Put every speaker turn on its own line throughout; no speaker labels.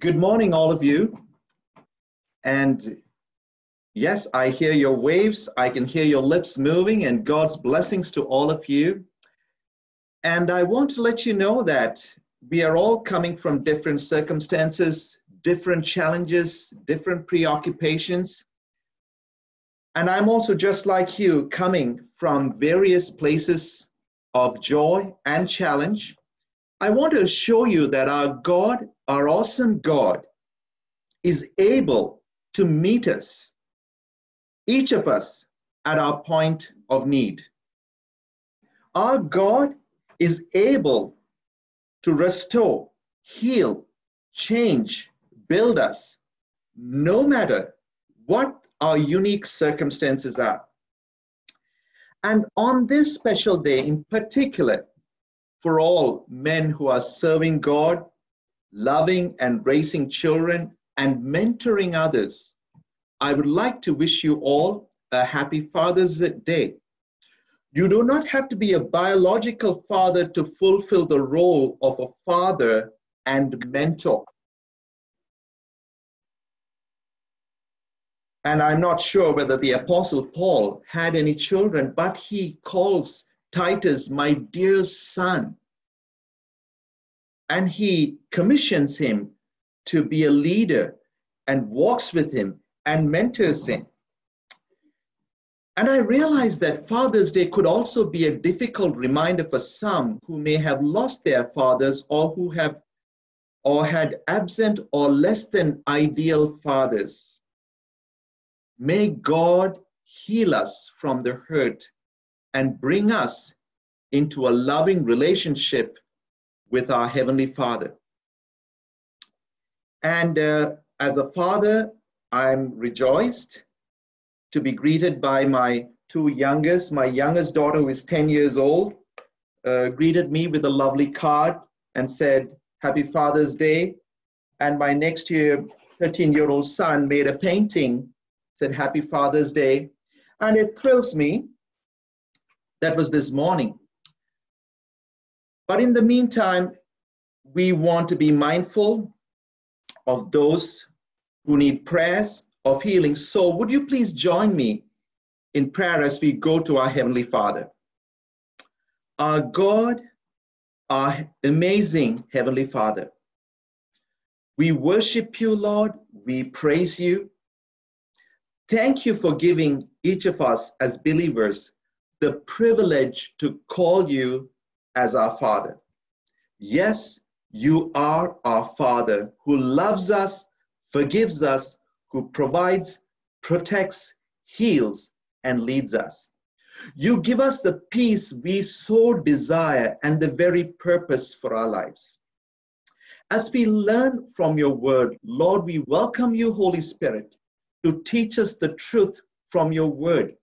Good morning, all of you. And yes, I hear your waves. I can hear your lips moving, and God's blessings to all of you. And I want to let you know that we are all coming from different circumstances, different challenges, different preoccupations. And I'm also just like you, coming from various places of joy and challenge. I want to show you that our God, our awesome God, is able to meet us, each of us, at our point of need. Our God is able to restore, heal, change, build us, no matter what our unique circumstances are. And on this special day in particular, for all men who are serving God, loving and raising children, and mentoring others, I would like to wish you all a happy Father's Day. You do not have to be a biological father to fulfill the role of a father and mentor. And I'm not sure whether the Apostle Paul had any children, but he calls Titus, my dear son. And he commissions him to be a leader and walks with him and mentors him. And I realized that Father's Day could also be a difficult reminder for some who may have lost their fathers or who have or had absent or less than ideal fathers. May God heal us from the hurt and bring us into a loving relationship with our Heavenly Father. And uh, as a father, I'm rejoiced to be greeted by my two youngest. My youngest daughter, who is 10 years old, uh, greeted me with a lovely card and said, Happy Father's Day. And my next year, 13 year old son made a painting, said, Happy Father's Day. And it thrills me that was this morning. But in the meantime, we want to be mindful of those who need prayers of healing. So, would you please join me in prayer as we go to our Heavenly Father? Our God, our amazing Heavenly Father, we worship you, Lord. We praise you. Thank you for giving each of us as believers the privilege to call you as our Father. Yes, you are our Father who loves us, forgives us, who provides, protects, heals, and leads us. You give us the peace we so desire and the very purpose for our lives. As we learn from your word, Lord, we welcome you, Holy Spirit, to teach us the truth from your word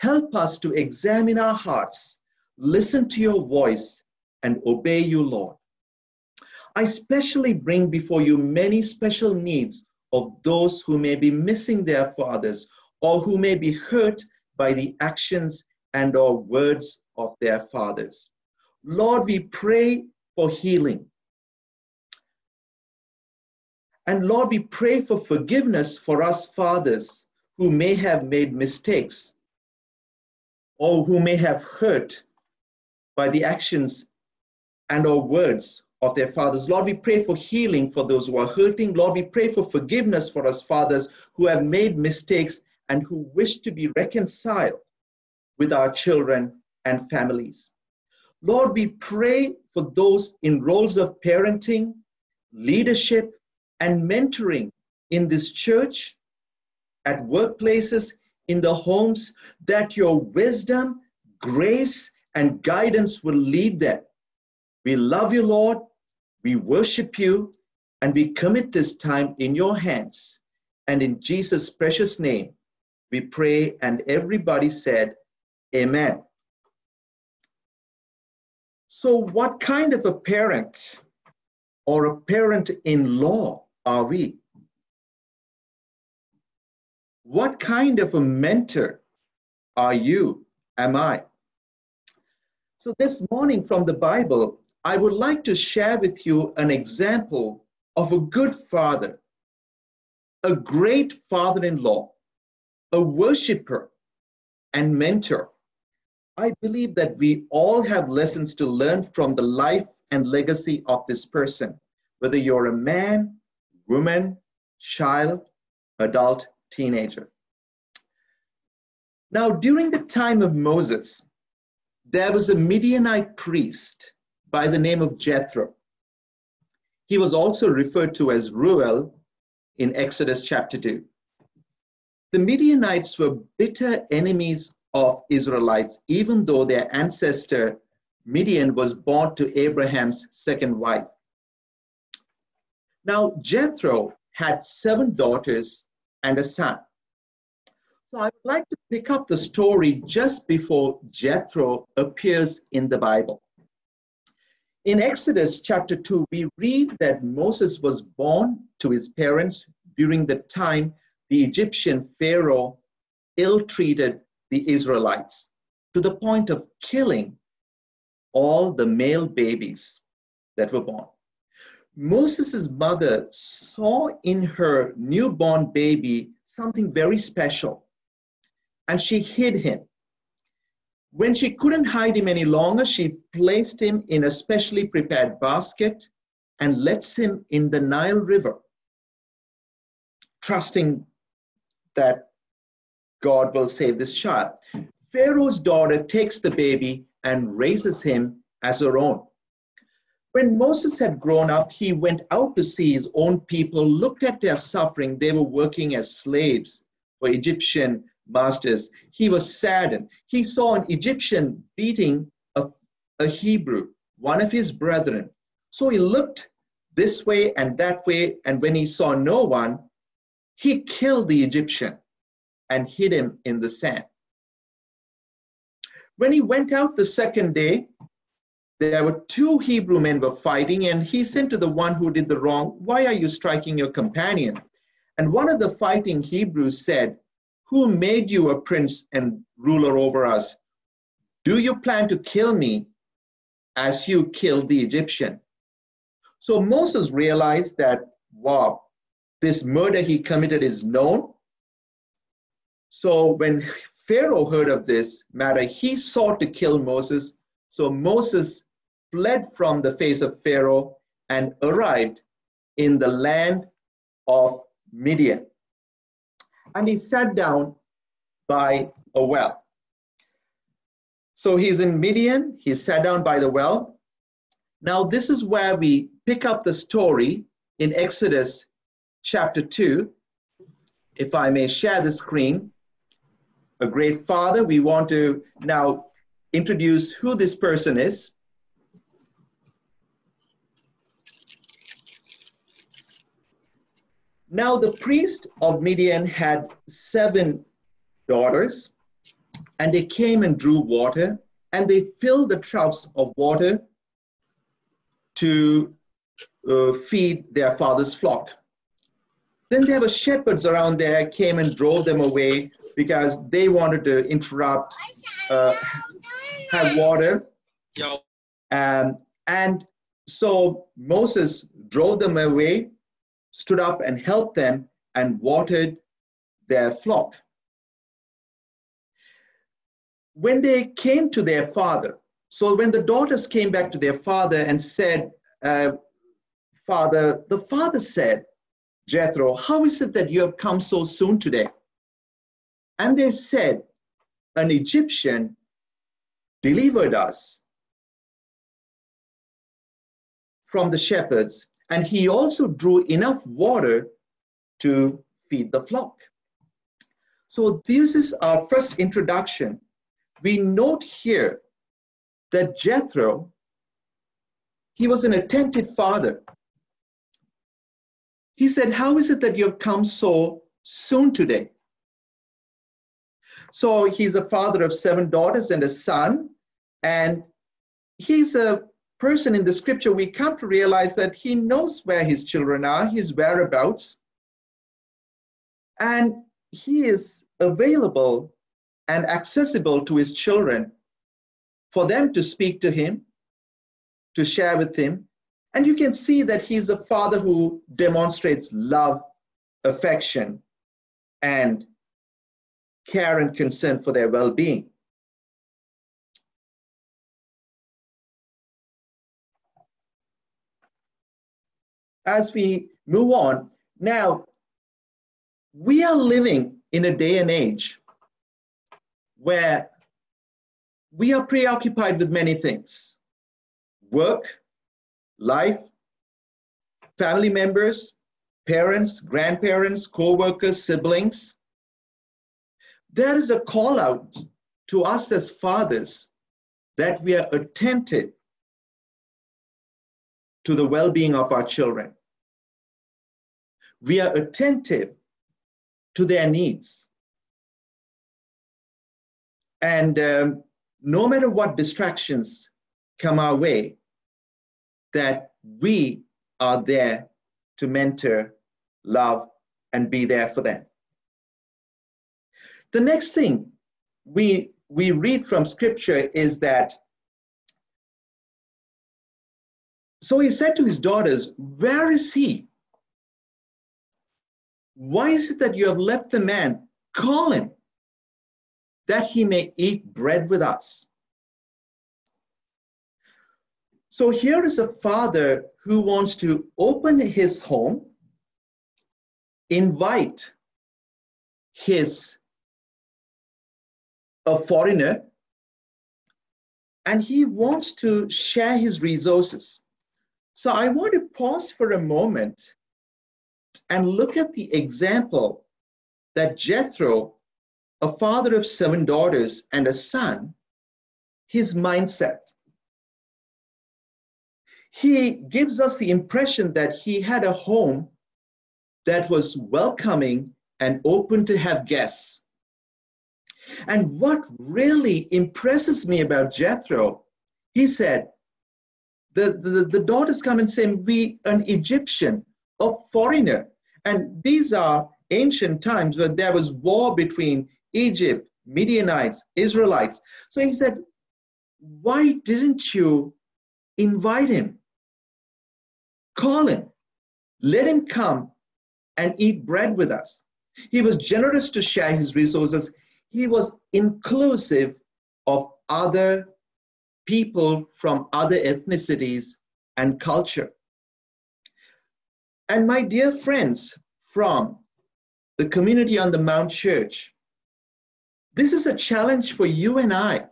Help us to examine our hearts, listen to your voice, and obey you, Lord. I specially bring before you many special needs of those who may be missing their fathers or who may be hurt by the actions and or words of their fathers. Lord, we pray for healing. And Lord, we pray for forgiveness for us fathers who may have made mistakes or who may have hurt by the actions and or words of their fathers. Lord, we pray for healing for those who are hurting. Lord, we pray for forgiveness for us fathers who have made mistakes and who wish to be reconciled with our children and families. Lord, we pray for those in roles of parenting, leadership, and mentoring in this church, at workplaces, in the homes, that your wisdom, grace, and guidance will lead them. We love you, Lord. We worship you, and we commit this time in your hands. And in Jesus' precious name, we pray, and everybody said, Amen. So, what kind of a parent or a parent in law are we? What kind of a mentor are you? Am I? So, this morning from the Bible, I would like to share with you an example of a good father, a great father in law, a worshiper, and mentor. I believe that we all have lessons to learn from the life and legacy of this person, whether you're a man, woman, child, adult, teenager. Now, during the time of Moses, there was a Midianite priest by the name of Jethro. He was also referred to as Reuel in Exodus chapter 2. The Midianites were bitter enemies of Israelites, even though their ancestor Midian was born to Abraham's second wife. Now, Jethro had seven daughters and a son. So I would like to pick up the story just before Jethro appears in the Bible. In Exodus chapter 2, we read that Moses was born to his parents during the time the Egyptian Pharaoh ill treated the Israelites to the point of killing all the male babies that were born. Moses' mother saw in her newborn baby something very special, and she hid him. When she couldn't hide him any longer, she placed him in a specially prepared basket and lets him in the Nile River, trusting that God will save this child. Pharaoh's daughter takes the baby and raises him as her own. When Moses had grown up, he went out to see his own people, looked at their suffering. They were working as slaves for Egyptian masters. He was saddened. He saw an Egyptian beating a, a Hebrew, one of his brethren. So he looked this way and that way, and when he saw no one, he killed the Egyptian and hid him in the sand. When he went out the second day, there were two Hebrew men were fighting, and he said to the one who did the wrong, Why are you striking your companion? And one of the fighting Hebrews said, Who made you a prince and ruler over us? Do you plan to kill me as you killed the Egyptian? So Moses realized that, wow, this murder he committed is known. So when Pharaoh heard of this matter, he sought to kill Moses. So Moses fled from the face of Pharaoh and arrived in the land of Midian. And he sat down by a well. So he's in Midian, he sat down by the well. Now, this is where we pick up the story in Exodus chapter 2. If I may share the screen a great father. We want to now introduce who this person is. Now, the priest of Midian had seven daughters, and they came and drew water, and they filled the troughs of water to uh, feed their father's flock. Then there were shepherds around there came and drove them away because they wanted to interrupt, uh, have water. Um, and so Moses drove them away, stood up and helped them and watered their flock. When they came to their father, so when the daughters came back to their father and said, uh, Father, the father said, Jethro, how is it that you have come so soon today? And they said, An Egyptian delivered us from the shepherds, and he also drew enough water to feed the flock. So, this is our first introduction. We note here that Jethro, he was an attentive father. He said, How is it that you have come so soon today? So he's a father of seven daughters and a son. And he's a person in the scripture we come to realize that he knows where his children are, his whereabouts. And he is available and accessible to his children for them to speak to him, to share with him, And you can see that he's a father who demonstrates love, affection, and care and concern for their well being. As we move on, now we are living in a day and age where we are preoccupied with many things work, life, family members, parents, grandparents, co workers, siblings. There is a call out to us as fathers that we are attentive to the well being of our children. We are attentive to their needs. And um, no matter what distractions come our way, that we are there to mentor, love, and be there for them. The next thing we, we read from scripture is that so he said to his daughters, Where is he? Why is it that you have left the man? Call him, that he may eat bread with us. So here is a father who wants to open his home, invite his a foreigner, and he wants to share his resources. So I want to pause for a moment and look at the example that Jethro, a father of seven daughters and a son, his mindset he gives us the impression that he had a home that was welcoming and open to have guests. And what really impresses me about Jethro, he said, the, the, the daughters come and say, We, an Egyptian, a foreigner. And these are ancient times where there was war between Egypt, Midianites, Israelites. So he said, Why didn't you invite him? Call him. Let him come and eat bread with us. He was generous to share his resources. He was inclusive of other people from other ethnicities and culture. And my dear friends from the community on the Mount Church, this is a challenge for you and I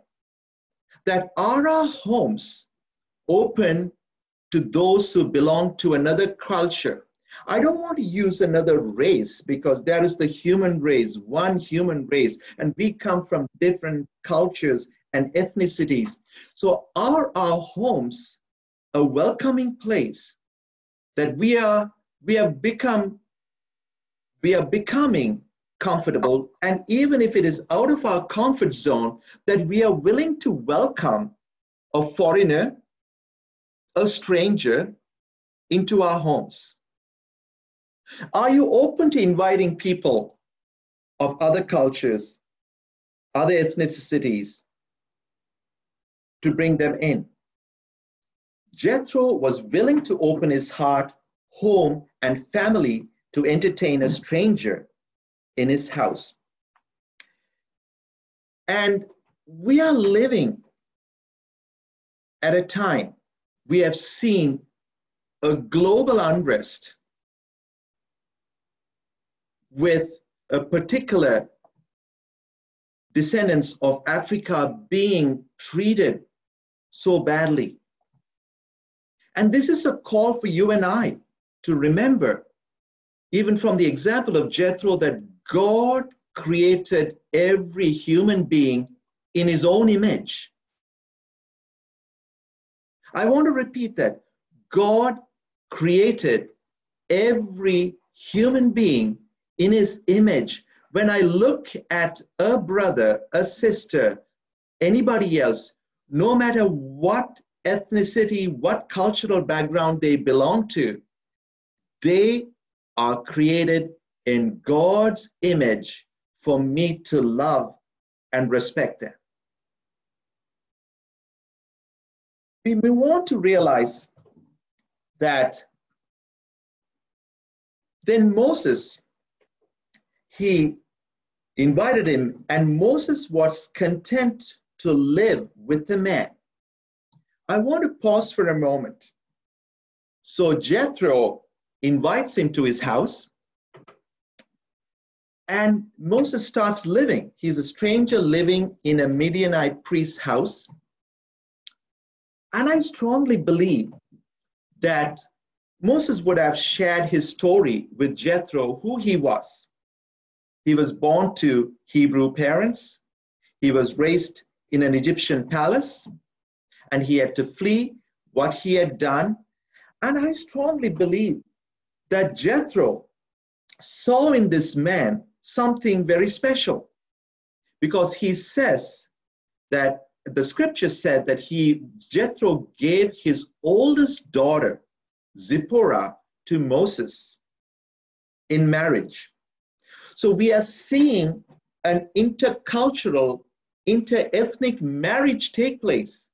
that are our homes open to those who belong to another culture. I don't want to use another race because there is the human race, one human race, and we come from different cultures and ethnicities. So, are our homes a welcoming place that we are we have become we are becoming comfortable and even if it is out of our comfort zone that we are willing to welcome a foreigner a stranger into our homes? Are you open to inviting people of other cultures, other ethnicities, to bring them in? Jethro was willing to open his heart, home, and family to entertain a stranger in his house. And we are living at a time we have seen a global unrest with a particular descendants of Africa being treated so badly. And this is a call for you and I to remember, even from the example of Jethro, that God created every human being in his own image. I want to repeat that. God created every human being in his image. When I look at a brother, a sister, anybody else, no matter what ethnicity, what cultural background they belong to, they are created in God's image for me to love and respect them. we want to realize that then Moses, he invited him, and Moses was content to live with the man. I want to pause for a moment. So Jethro invites him to his house, and Moses starts living. He's a stranger living in a Midianite priest's house. And I strongly believe that Moses would have shared his story with Jethro, who he was. He was born to Hebrew parents. He was raised in an Egyptian palace and he had to flee what he had done. And I strongly believe that Jethro saw in this man something very special because he says that the scripture said that he Jethro gave his oldest daughter Zipporah to Moses in marriage. So we are seeing an intercultural, interethnic marriage take place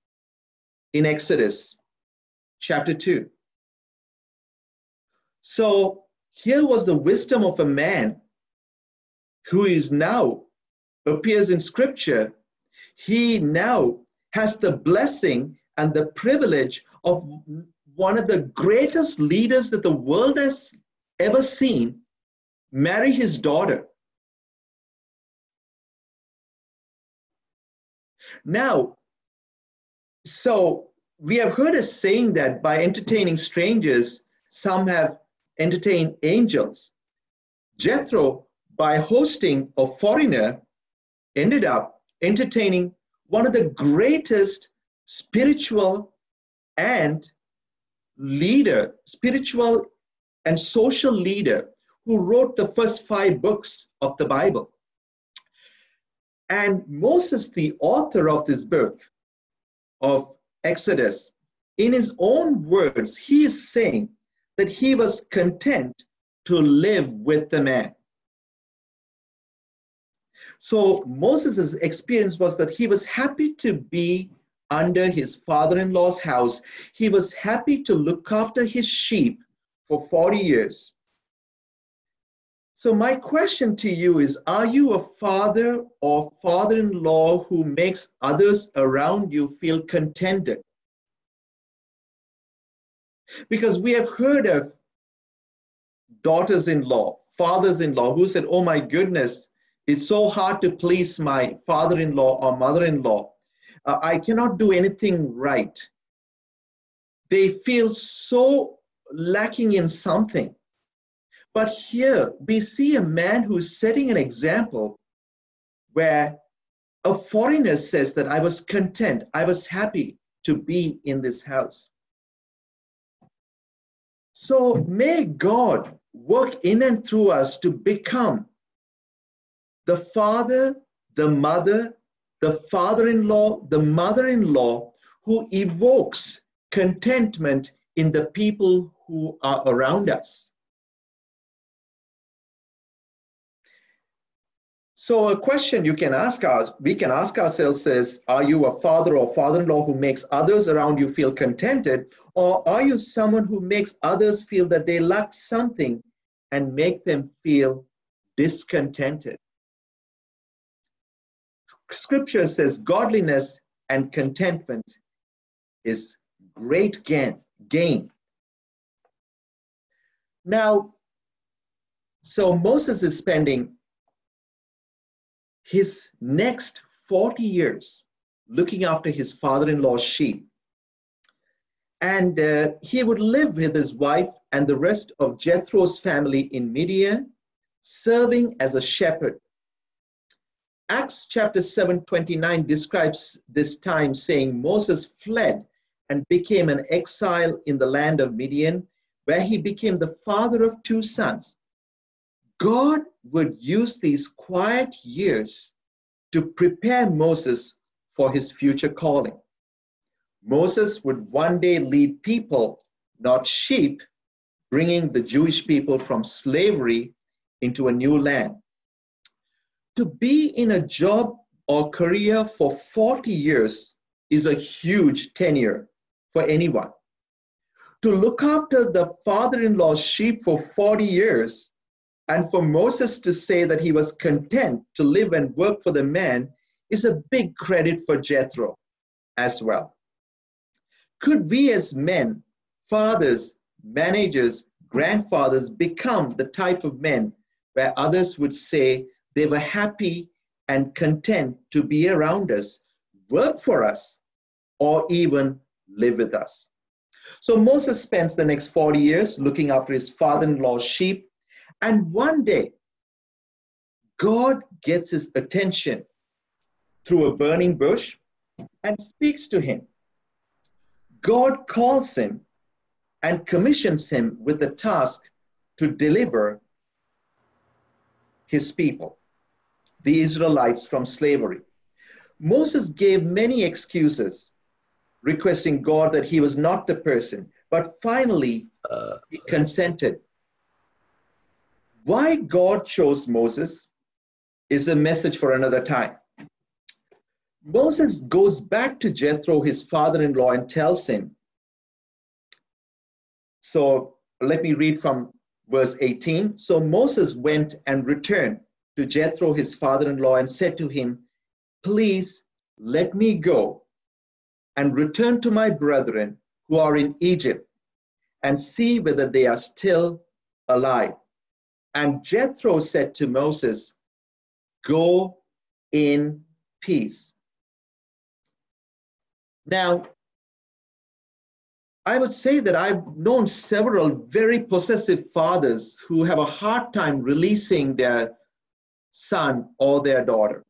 in Exodus chapter 2. So here was the wisdom of a man who is now appears in scripture. He now has the blessing and the privilege of one of the greatest leaders that the world has ever seen marry his daughter. Now, so we have heard a saying that by entertaining strangers, some have entertained angels. Jethro, by hosting a foreigner, ended up entertaining one of the greatest spiritual and leader, spiritual and social leader who wrote the first five books of the Bible. And Moses, the author of this book of Exodus, in his own words, he is saying that he was content to live with the man. So Moses' experience was that he was happy to be under his father in law's house. He was happy to look after his sheep for 40 years. So, my question to you is Are you a father or father in law who makes others around you feel contented? Because we have heard of daughters in law, fathers in law who said, Oh my goodness, it's so hard to please my father in law or mother in law. Uh, I cannot do anything right. They feel so lacking in something. But here we see a man who's setting an example where a foreigner says that I was content, I was happy to be in this house. So may God work in and through us to become the father, the mother, the father in law, the mother in law who evokes contentment in the people who are around us. So a question you can ask us, we can ask ourselves is, are you a father or father-in-law who makes others around you feel contented? Or are you someone who makes others feel that they lack something and make them feel discontented? Scripture says godliness and contentment is great gain. gain. Now, so Moses is spending his next 40 years looking after his father in law's sheep. And uh, he would live with his wife and the rest of Jethro's family in Midian, serving as a shepherd. Acts chapter 7 29 describes this time saying Moses fled and became an exile in the land of Midian, where he became the father of two sons. God would use these quiet years to prepare Moses for his future calling. Moses would one day lead people, not sheep, bringing the Jewish people from slavery into a new land. To be in a job or career for 40 years is a huge tenure for anyone. to look after the father in law's sheep for 40 years, and for Moses to say that he was content to live and work for the man is a big credit for Jethro as well. Could we as men, fathers, managers, grandfathers become the type of men where others would say they were happy and content to be around us, work for us, or even live with us? So Moses spends the next 40 years looking after his father in law's sheep. And one day, God gets his attention through a burning bush and speaks to him. God calls him and commissions him with the task to deliver his people, the Israelites, from slavery. Moses gave many excuses, requesting God that he was not the person, but finally he consented. Why God chose Moses is a message for another time. Moses goes back to Jethro, his father in law, and tells him. So let me read from verse 18. So Moses went and returned to Jethro, his father in law, and said to him, Please let me go and return to my brethren who are in Egypt and see whether they are still alive. And Jethro said to Moses, Go in peace. Now, I would say that I've known several very possessive fathers who have a hard time releasing their son or their daughter,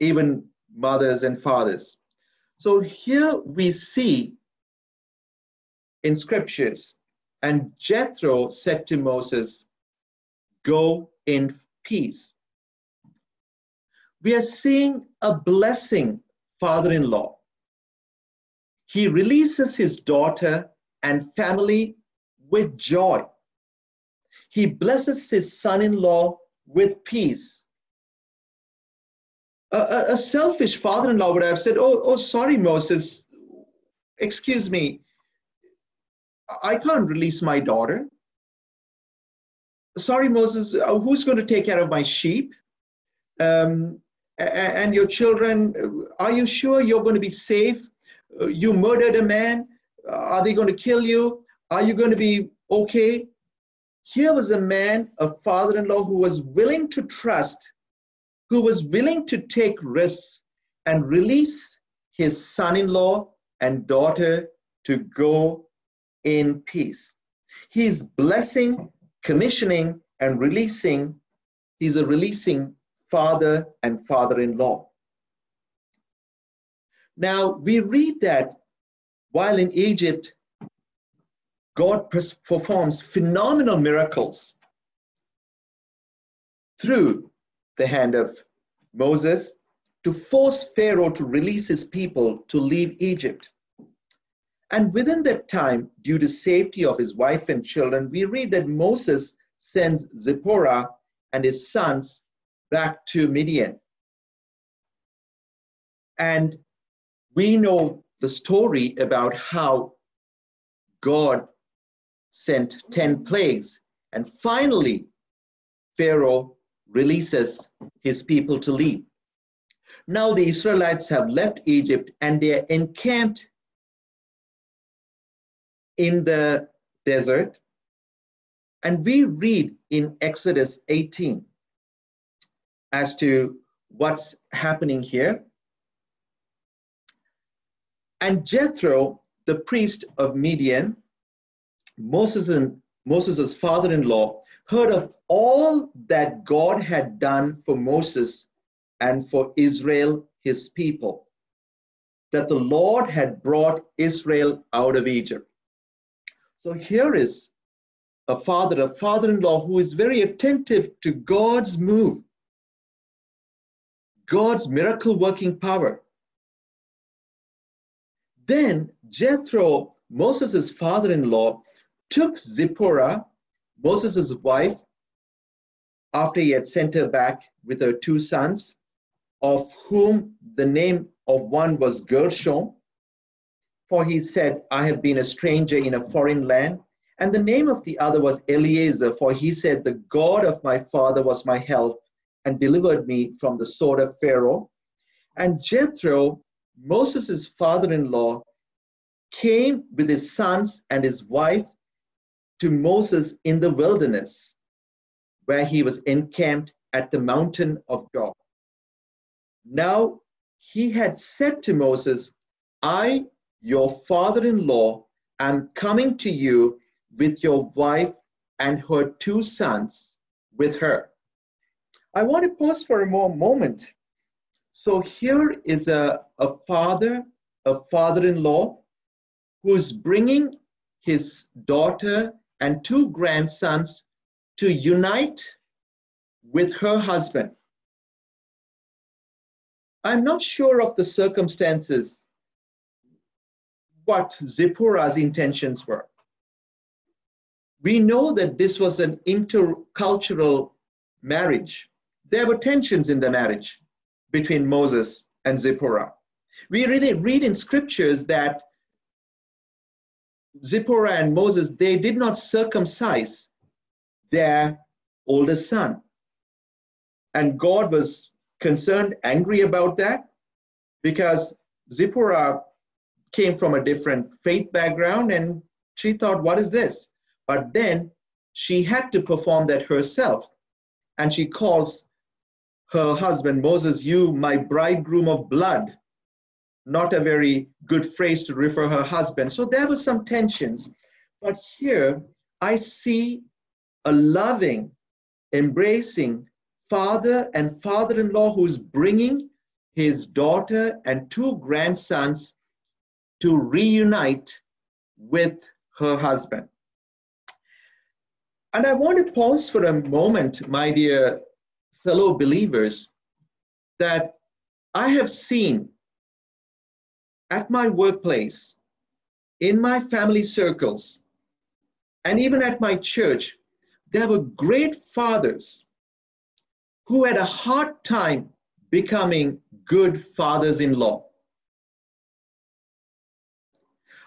even mothers and fathers. So here we see in scriptures, and Jethro said to Moses, Go in peace. We are seeing a blessing father in law. He releases his daughter and family with joy. He blesses his son in law with peace. A, a, a selfish father in law would have said, oh, oh, sorry, Moses, excuse me, I can't release my daughter. Sorry, Moses, uh, who's going to take care of my sheep? Um, and your children, are you sure you're going to be safe? Uh, you murdered a man. Are they going to kill you? Are you going to be okay? Here was a man, a father in law, who was willing to trust, who was willing to take risks and release his son in law and daughter to go in peace. He's blessing, commissioning, and releasing. He's a releasing father and father in law. Now, we read that while in Egypt, God performs phenomenal miracles through the hand of Moses to force Pharaoh to release his people to leave Egypt. And within that time, due to safety of his wife and children, we read that Moses sends Zipporah and his sons back to Midian. And we know the story about how God sent 10 plagues. And finally, Pharaoh releases his people to leave. Now the Israelites have left Egypt and they are encamped in the desert. And we read in Exodus 18 as to what's happening here. And Jethro, the priest of Midian, Moses and Moses' father-in-law, heard of all that God had done for Moses and for Israel, his people, that the Lord had brought Israel out of Egypt. So here is a father, a father-in-law who is very attentive to God's move God's miracle working power. Then Jethro, Moses' father in law, took Zipporah, Moses' wife, after he had sent her back with her two sons, of whom the name of one was Gershom, for he said, I have been a stranger in a foreign land. And the name of the other was Eliezer, for he said, The God of my father was my help and delivered me from the sword of Pharaoh. And Jethro, Moses' father in law, came with his sons and his wife to Moses in the wilderness, where he was encamped at the mountain of God. Now he had said to Moses, I, your father in law, am coming to you with your wife and her two sons with her. I want to pause for a more moment. So here is a, a father, a father in law, who's bringing his daughter and two grandsons to unite with her husband. I'm not sure of the circumstances, what Zipporah's intentions were. We know that this was an intercultural marriage. There were tensions in the marriage between Moses and Zipporah. We really read in scriptures that Zipporah and Moses, they did not circumcise their oldest son. And God was concerned, angry about that, because Zipporah came from a different faith background and she thought, what is this? But then she had to perform that herself. And she calls her husband, Moses, you, my bridegroom of blood. Not a very good phrase to refer her husband. So there were some tensions. But here I see a loving, embracing father and father in law who's bringing his daughter and two grandsons to reunite with her husband. And I want to pause for a moment, my dear fellow believers, that I have seen at my workplace, in my family circles, and even at my church, there were great fathers who had a hard time becoming good fathers in law.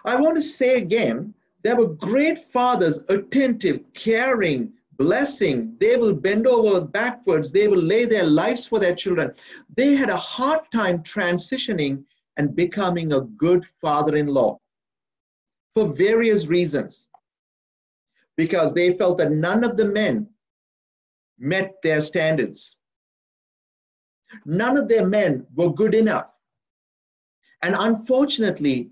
I want to say again, there were great fathers, attentive, caring, blessing. They will bend over backwards. They will lay their lives for their children. They had a hard time transitioning and becoming a good father in law for various reasons. Because they felt that none of the men met their standards. None of their men were good enough. And unfortunately,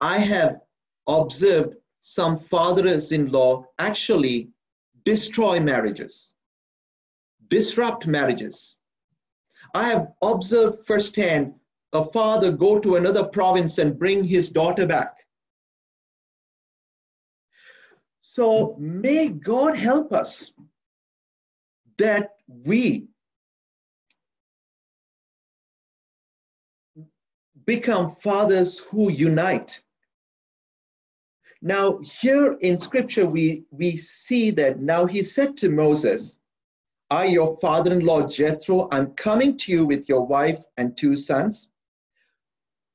I have observed some fathers in law actually destroy marriages, disrupt marriages. I have observed firsthand a father go to another province and bring his daughter back. So may God help us that we become fathers who unite. Now, here in scripture, we, we see that now he said to Moses, I, your father in law Jethro, I'm coming to you with your wife and two sons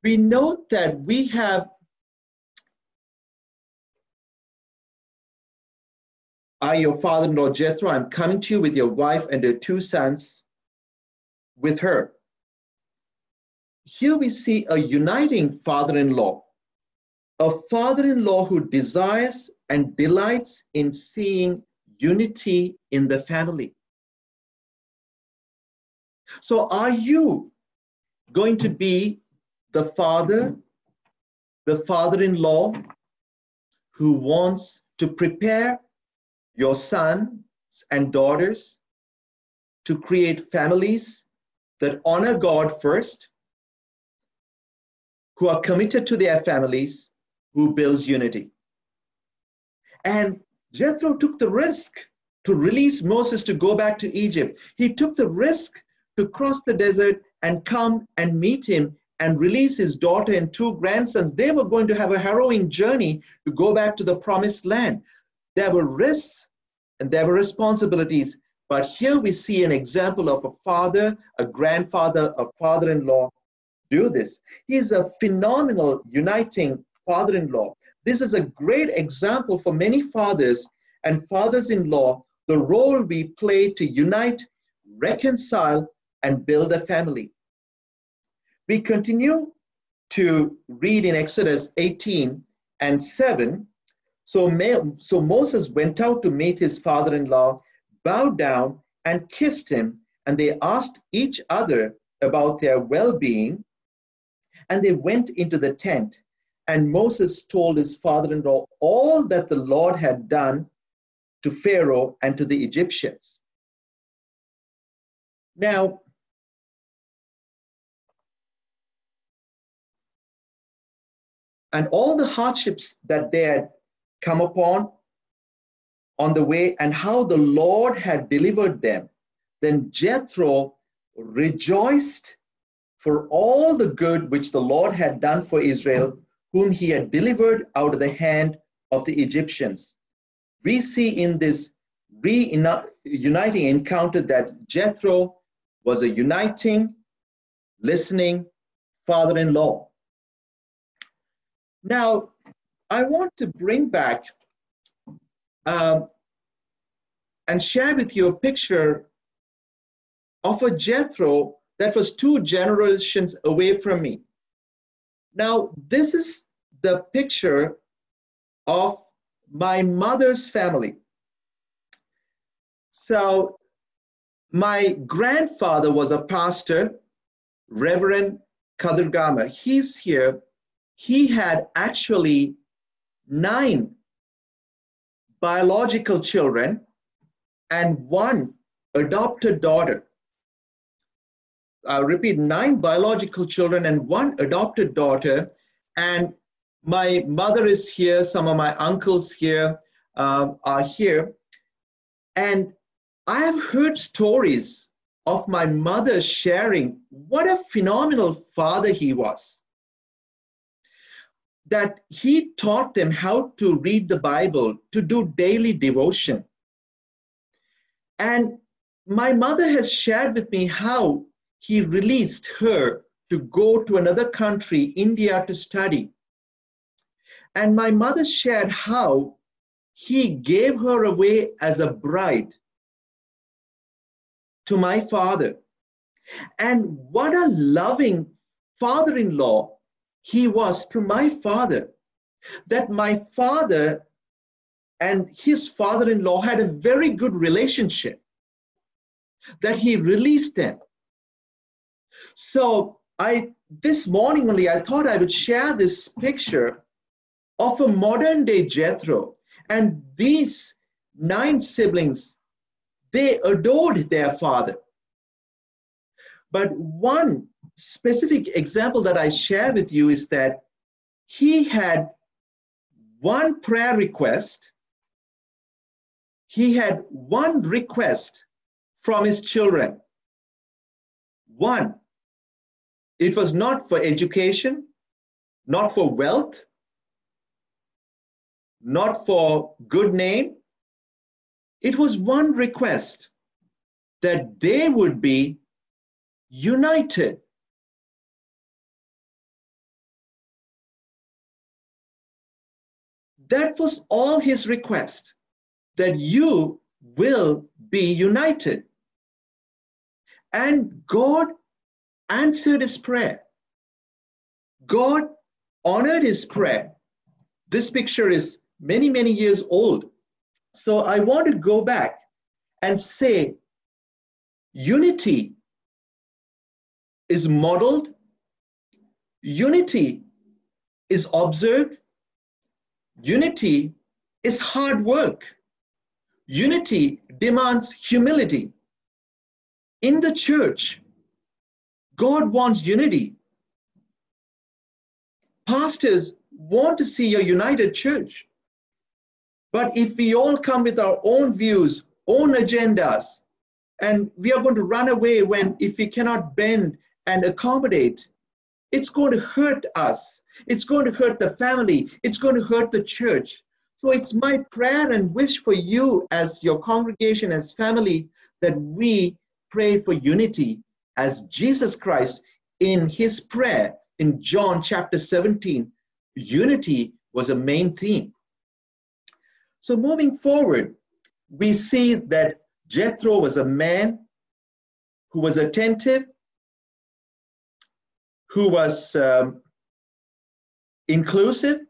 we note that we have I, your father-in-law Jethro, I'm coming to you with your wife and your two sons with her. Here we see a uniting father-in-law, a father-in-law who desires and delights in seeing unity in the family. So are you going to be the father, the father in law who wants to prepare your sons and daughters to create families that honor God first, who are committed to their families, who builds unity. And Jethro took the risk to release Moses to go back to Egypt. He took the risk to cross the desert and come and meet him and release his daughter and two grandsons, they were going to have a harrowing journey to go back to the promised land. There were risks and there were responsibilities. But here we see an example of a father, a grandfather, a father in law do this. He's a phenomenal uniting father in law. This is a great example for many fathers and fathers in law, the role we play to unite, reconcile, and build a family. We continue to read in Exodus 18 and 7. So, so Moses went out to meet his father in law, bowed down, and kissed him, and they asked each other about their well being. And they went into the tent. And Moses told his father in law all that the Lord had done to Pharaoh and to the Egyptians. Now, and all the hardships that they had come upon on the way and how the Lord had delivered them, then Jethro rejoiced for all the good which the Lord had done for Israel, whom he had delivered out of the hand of the Egyptians. We see in this reuniting encounter that Jethro was a uniting, listening father in law. Now, I want to bring back um, and share with you a picture of a Jethro that was two generations away from me. Now, this is the picture of my mother's family. So, my grandfather was a pastor, Reverend Kadurgama. He's here. He had actually nine biological children and one adopted daughter. I repeat, nine biological children and one adopted daughter. And my mother is here, some of my uncles here uh, are here. And I have heard stories of my mother sharing what a phenomenal father he was. That he taught them how to read the Bible, to do daily devotion. And my mother has shared with me how he released her to go to another country, India, to study. And my mother shared how he gave her away as a bride to my father. And what a loving father in law he was to my father, that my father and his father in law had a very good relationship, that he released them. So I this morning only I thought I would share this picture of a modern day Jethro and these nine siblings they adored their father. But one specific example that I share with you is that he had one prayer request. He had one request from his children. One, it was not for education, not for wealth, not for good name, it was one request that they would be united. That was all his request, that you will be united. And God answered his prayer. God honored his prayer. This picture is many, many years old. So I want to go back and say unity is modeled, unity is observed, unity is hard work, unity demands humility. In the church, God wants unity. Pastors want to see a united church. But if we all come with our own views, own agendas, and we are going to run away when if we cannot bend and accommodate, it's going to hurt us. It's going to hurt the family. It's going to hurt the church. So it's my prayer and wish for you as your congregation, as family, that we pray for unity as Jesus Christ in his prayer in John chapter 17 unity was a main theme. So moving forward, we see that Jethro was a man who was attentive, who was um, inclusive,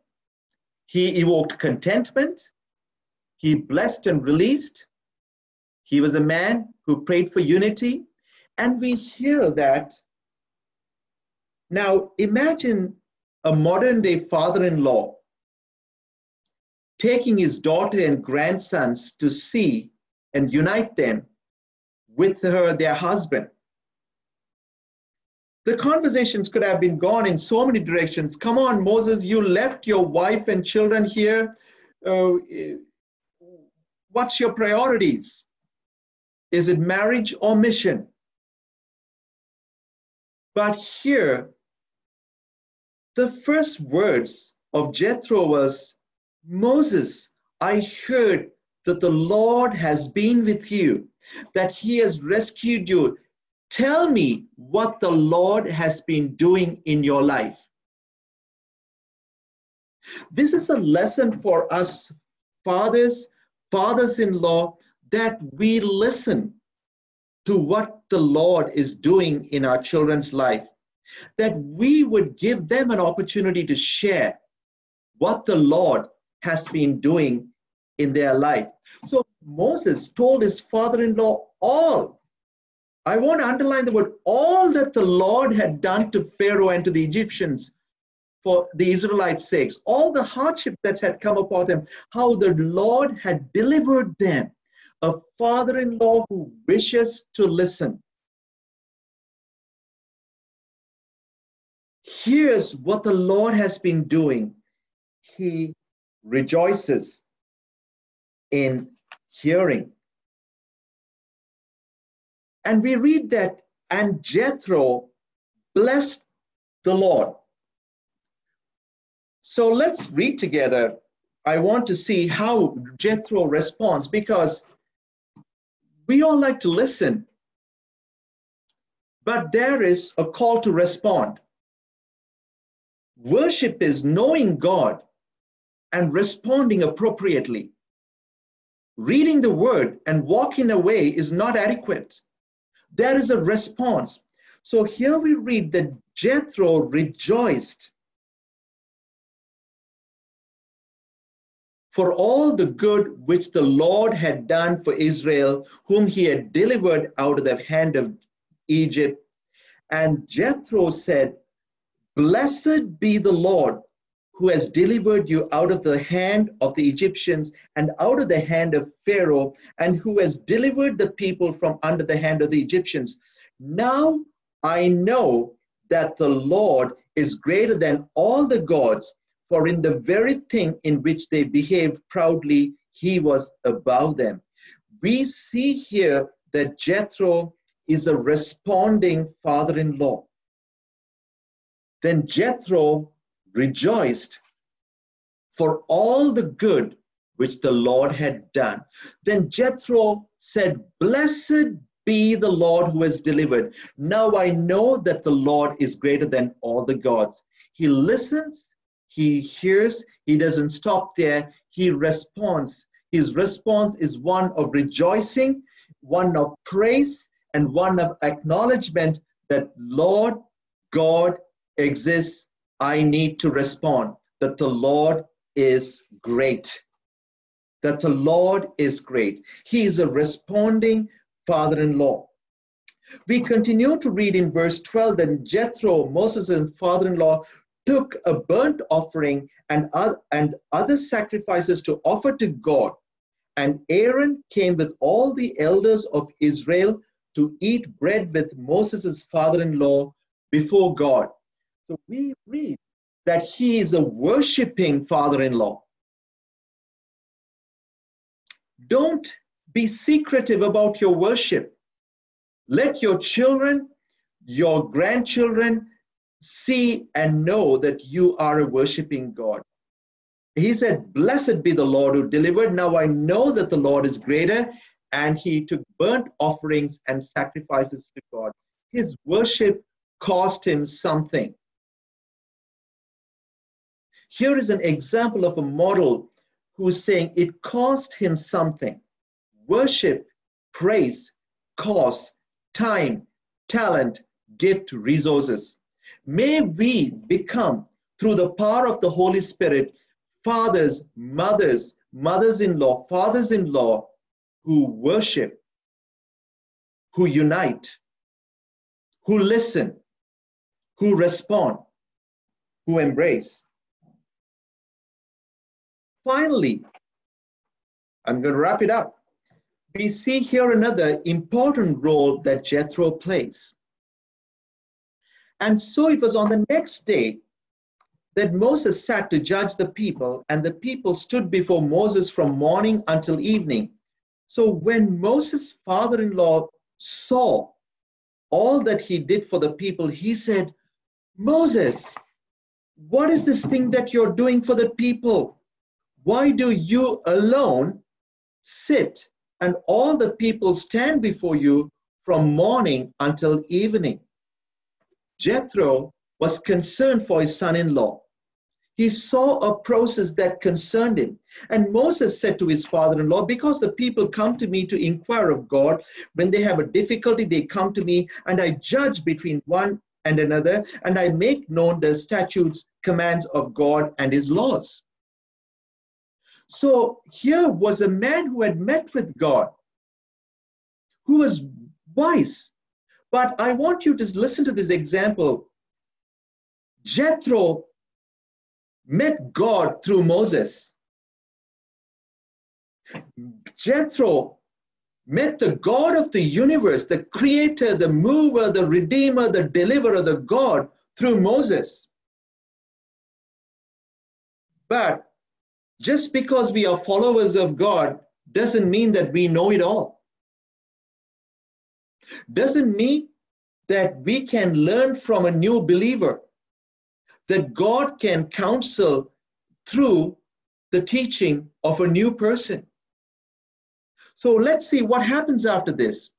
he evoked contentment, he blessed and released, he was a man who prayed for unity, and we hear that. Now, imagine a modern day father in law taking his daughter and grandsons to see and unite them with her, their husband. The conversations could have been gone in so many directions. Come on, Moses, you left your wife and children here. Uh, what's your priorities? Is it marriage or mission? But here, the first words of Jethro was, Moses, I heard that the Lord has been with you, that he has rescued you. Tell me what the Lord has been doing in your life. This is a lesson for us fathers, fathers in law, that we listen to what the Lord is doing in our children's life, that we would give them an opportunity to share what the Lord has been doing in their life. So Moses told his father in law all. I want to underline the word all that the Lord had done to Pharaoh and to the Egyptians for the Israelites' sakes, all the hardship that had come upon them, how the Lord had delivered them. A father in law who wishes to listen. Here's what the Lord has been doing. He rejoices in hearing. And we read that, and Jethro blessed the Lord. So let's read together. I want to see how Jethro responds because we all like to listen, but there is a call to respond. Worship is knowing God and responding appropriately. Reading the word and walking away is not adequate. There is a response. So here we read that Jethro rejoiced for all the good which the Lord had done for Israel, whom he had delivered out of the hand of Egypt. And Jethro said, Blessed be the Lord who has delivered you out of the hand of the Egyptians and out of the hand of Pharaoh, and who has delivered the people from under the hand of the Egyptians. Now I know that the Lord is greater than all the gods, for in the very thing in which they behaved proudly, he was above them. We see here that Jethro is a responding father in law. Then Jethro rejoiced for all the good which the Lord had done. Then Jethro said, Blessed be the Lord who has delivered. Now I know that the Lord is greater than all the gods. He listens, he hears, he doesn't stop there, he responds. His response is one of rejoicing, one of praise, and one of acknowledgement that Lord God exists I need to respond that the Lord is great. That the Lord is great. He is a responding father in law. We continue to read in verse 12 that Jethro, Moses' father in law, took a burnt offering and, and other sacrifices to offer to God. And Aaron came with all the elders of Israel to eat bread with Moses' father in law before God. So we read that he is a worshiping father in law. Don't be secretive about your worship. Let your children, your grandchildren see and know that you are a worshiping God. He said, Blessed be the Lord who delivered. Now I know that the Lord is greater. And he took burnt offerings and sacrifices to God. His worship cost him something. Here is an example of a model who's saying it cost him something. Worship, praise, cost, time, talent, gift, resources. May we become, through the power of the Holy Spirit, fathers, mothers, mothers in law, fathers in law who worship, who unite, who listen, who respond, who embrace. Finally, I'm going to wrap it up. We see here another important role that Jethro plays. And so it was on the next day that Moses sat to judge the people, and the people stood before Moses from morning until evening. So when Moses' father in law saw all that he did for the people, he said, Moses, what is this thing that you're doing for the people? Why do you alone sit and all the people stand before you from morning until evening? Jethro was concerned for his son in law. He saw a process that concerned him. And Moses said to his father in law, Because the people come to me to inquire of God, when they have a difficulty, they come to me, and I judge between one and another, and I make known the statutes, commands of God, and his laws. So here was a man who had met with God, who was wise. But I want you to listen to this example. Jethro met God through Moses. Jethro met the God of the universe, the creator, the mover, the redeemer, the deliverer, the God through Moses. But just because we are followers of God doesn't mean that we know it all. Doesn't mean that we can learn from a new believer, that God can counsel through the teaching of a new person. So let's see what happens after this.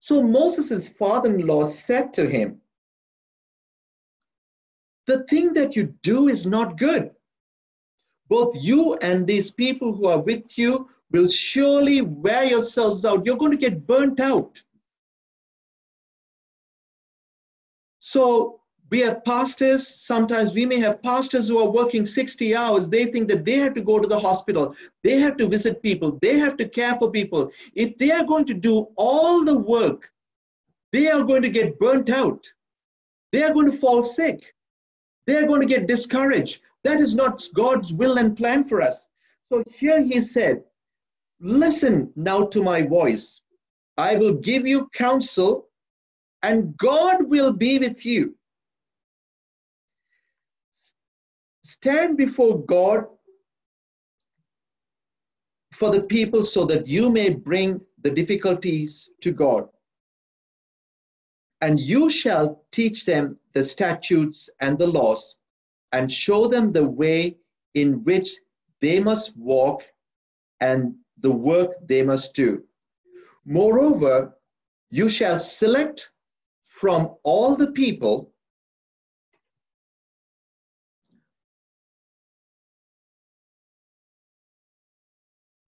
So Moses' father in law said to him, The thing that you do is not good. Both you and these people who are with you will surely wear yourselves out. You're going to get burnt out. So we have pastors, sometimes we may have pastors who are working 60 hours. They think that they have to go to the hospital, they have to visit people, they have to care for people. If they are going to do all the work, they are going to get burnt out. They are going to fall sick. They are going to get discouraged. That is not God's will and plan for us. So here he said, Listen now to my voice. I will give you counsel, and God will be with you. stand before God for the people so that you may bring the difficulties to God. And you shall teach them the statutes and the laws, and show them the way in which they must walk and the work they must do. Moreover, you shall select from all the people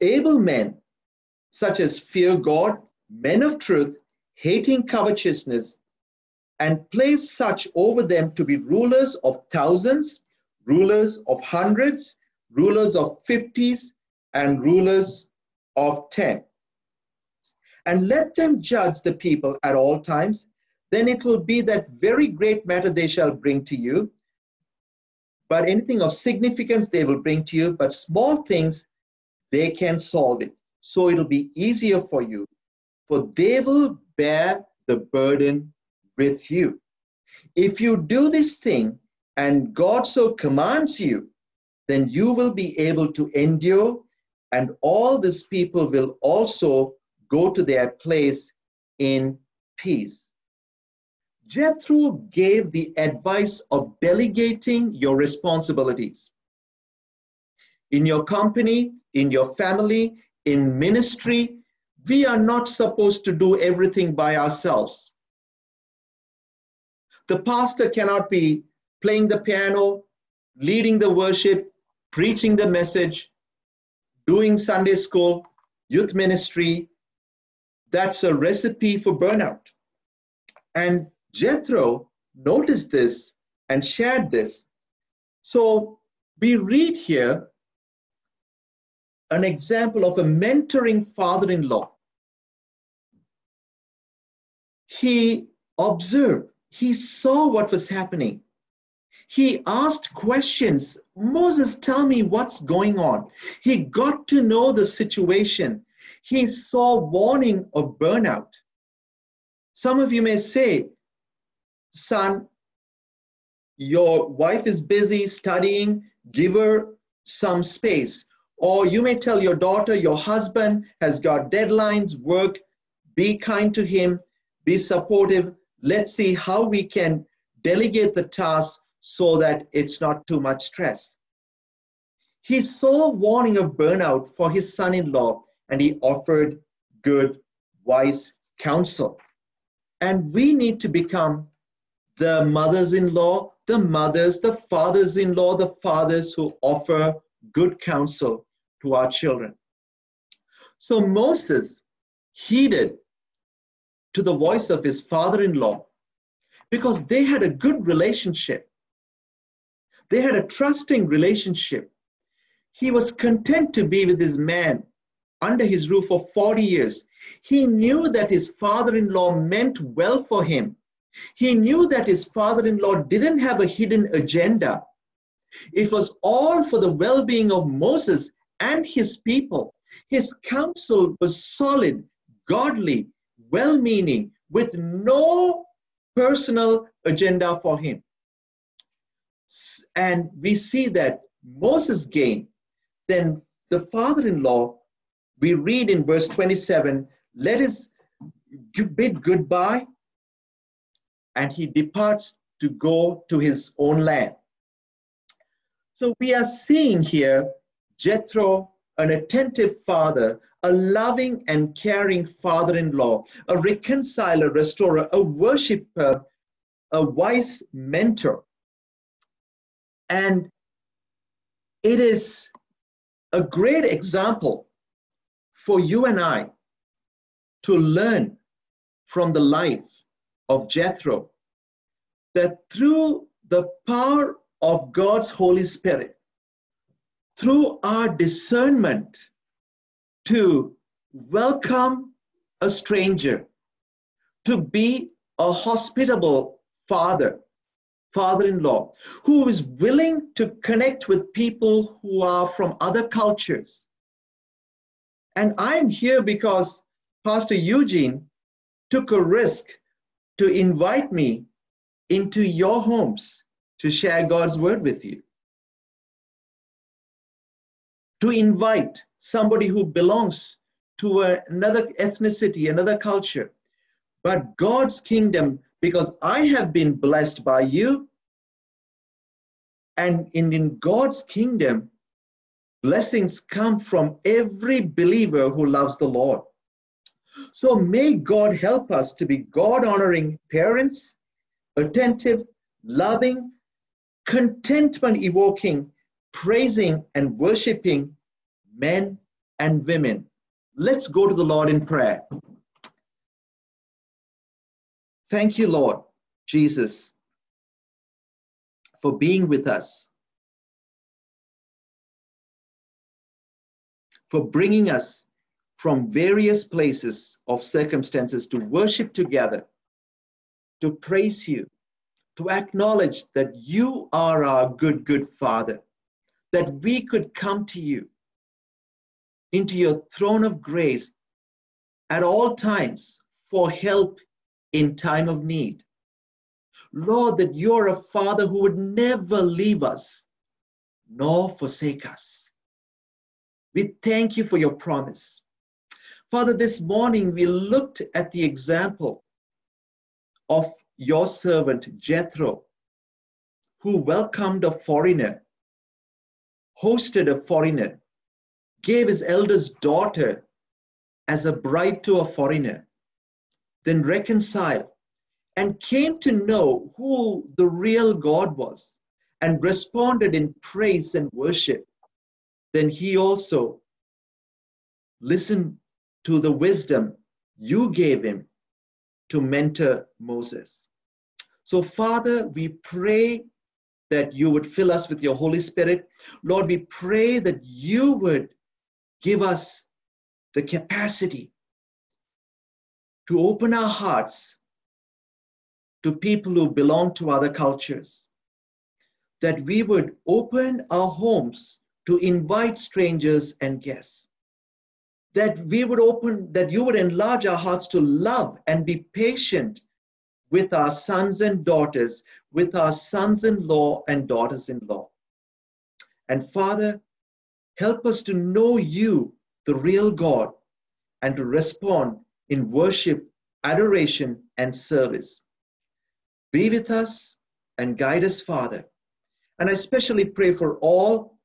able men, such as fear God, men of truth, hating covetousness, and place such over them to be rulers of thousands, rulers of hundreds, rulers of fifties, and rulers of ten. And let them judge the people at all times. Then it will be that very great matter they shall bring to you. But anything of significance they will bring to you, but small things they can solve it. So it'll be easier for you, for they will bear the burden with you. If you do this thing and God so commands you, then you will be able to endure, and all these people will also go to their place in peace. Jethro gave the advice of delegating your responsibilities. In your company, in your family, in ministry, we are not supposed to do everything by ourselves. The pastor cannot be playing the piano, leading the worship, preaching the message, doing Sunday school, youth ministry. That's a recipe for burnout. And Jethro noticed this and shared this. So we read here an example of a mentoring father in law. He observed, he saw what was happening. He asked questions. Moses, tell me what's going on. He got to know the situation. He saw warning of burnout. Some of you may say, son, your wife is busy studying, give her some space. Or you may tell your daughter, your husband has got deadlines, work, be kind to him, be supportive. Let's see how we can delegate the task so that it's not too much stress. He saw warning of burnout for his son in law and he offered good, wise counsel. And we need to become the mothers in law, the mothers, the fathers in law, the fathers who offer good counsel to our children. So Moses heeded to the voice of his father in law because they had a good relationship. They had a trusting relationship. He was content to be with his man under his roof for 40 years. He knew that his father in law meant well for him. He knew that his father in law didn't have a hidden agenda. It was all for the well being of Moses and his people. His counsel was solid, godly, well meaning, with no personal agenda for him. And we see that Moses gained. Then the father in law, we read in verse 27 let us bid goodbye, and he departs to go to his own land. So we are seeing here Jethro, an attentive father, a loving and caring father in law, a reconciler, restorer, a worshiper, a wise mentor. And it is a great example for you and I to learn from the life of Jethro that through the power of God's Holy Spirit, through our discernment to welcome a stranger, to be a hospitable father, father in law, who is willing to connect with people who are from other cultures. And I'm here because Pastor Eugene took a risk to invite me into your homes to share God's word with you to invite somebody who belongs to another ethnicity, another culture. But God's kingdom, because I have been blessed by you, and in, in God's kingdom, blessings come from every believer who loves the Lord. So may God help us to be God honoring parents, attentive, loving, contentment evoking praising and worshiping men and women. Let's go to the Lord in prayer. Thank you, Lord Jesus, for being with us, for bringing us from various places of circumstances to worship together, to praise you, to acknowledge that you are our good, good Father that we could come to you into your throne of grace at all times for help in time of need. Lord, that you're a father who would never leave us nor forsake us. We thank you for your promise. Father, this morning we looked at the example of your servant Jethro, who welcomed a foreigner hosted a foreigner, gave his eldest daughter as a bride to a foreigner, then reconciled and came to know who the real God was and responded in praise and worship, then he also listened to the wisdom you gave him to mentor Moses. So, Father, we pray that you would fill us with your Holy Spirit. Lord, we pray that you would give us the capacity to open our hearts to people who belong to other cultures, that we would open our homes to invite strangers and guests, that we would open, that you would enlarge our hearts to love and be patient with our sons and daughters, with our sons in law and daughters in law. And Father, help us to know you, the real God, and to respond in worship, adoration, and service. Be with us and guide us, Father. And I especially pray for all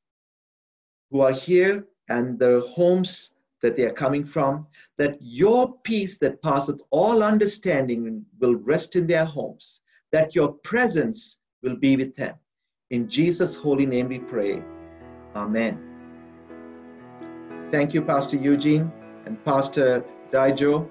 who are here and the homes that they are coming from, that your peace that passeth all understanding will rest in their homes, that your presence will be with them. In Jesus' holy name we pray. Amen. Thank you, Pastor Eugene and Pastor Daijo.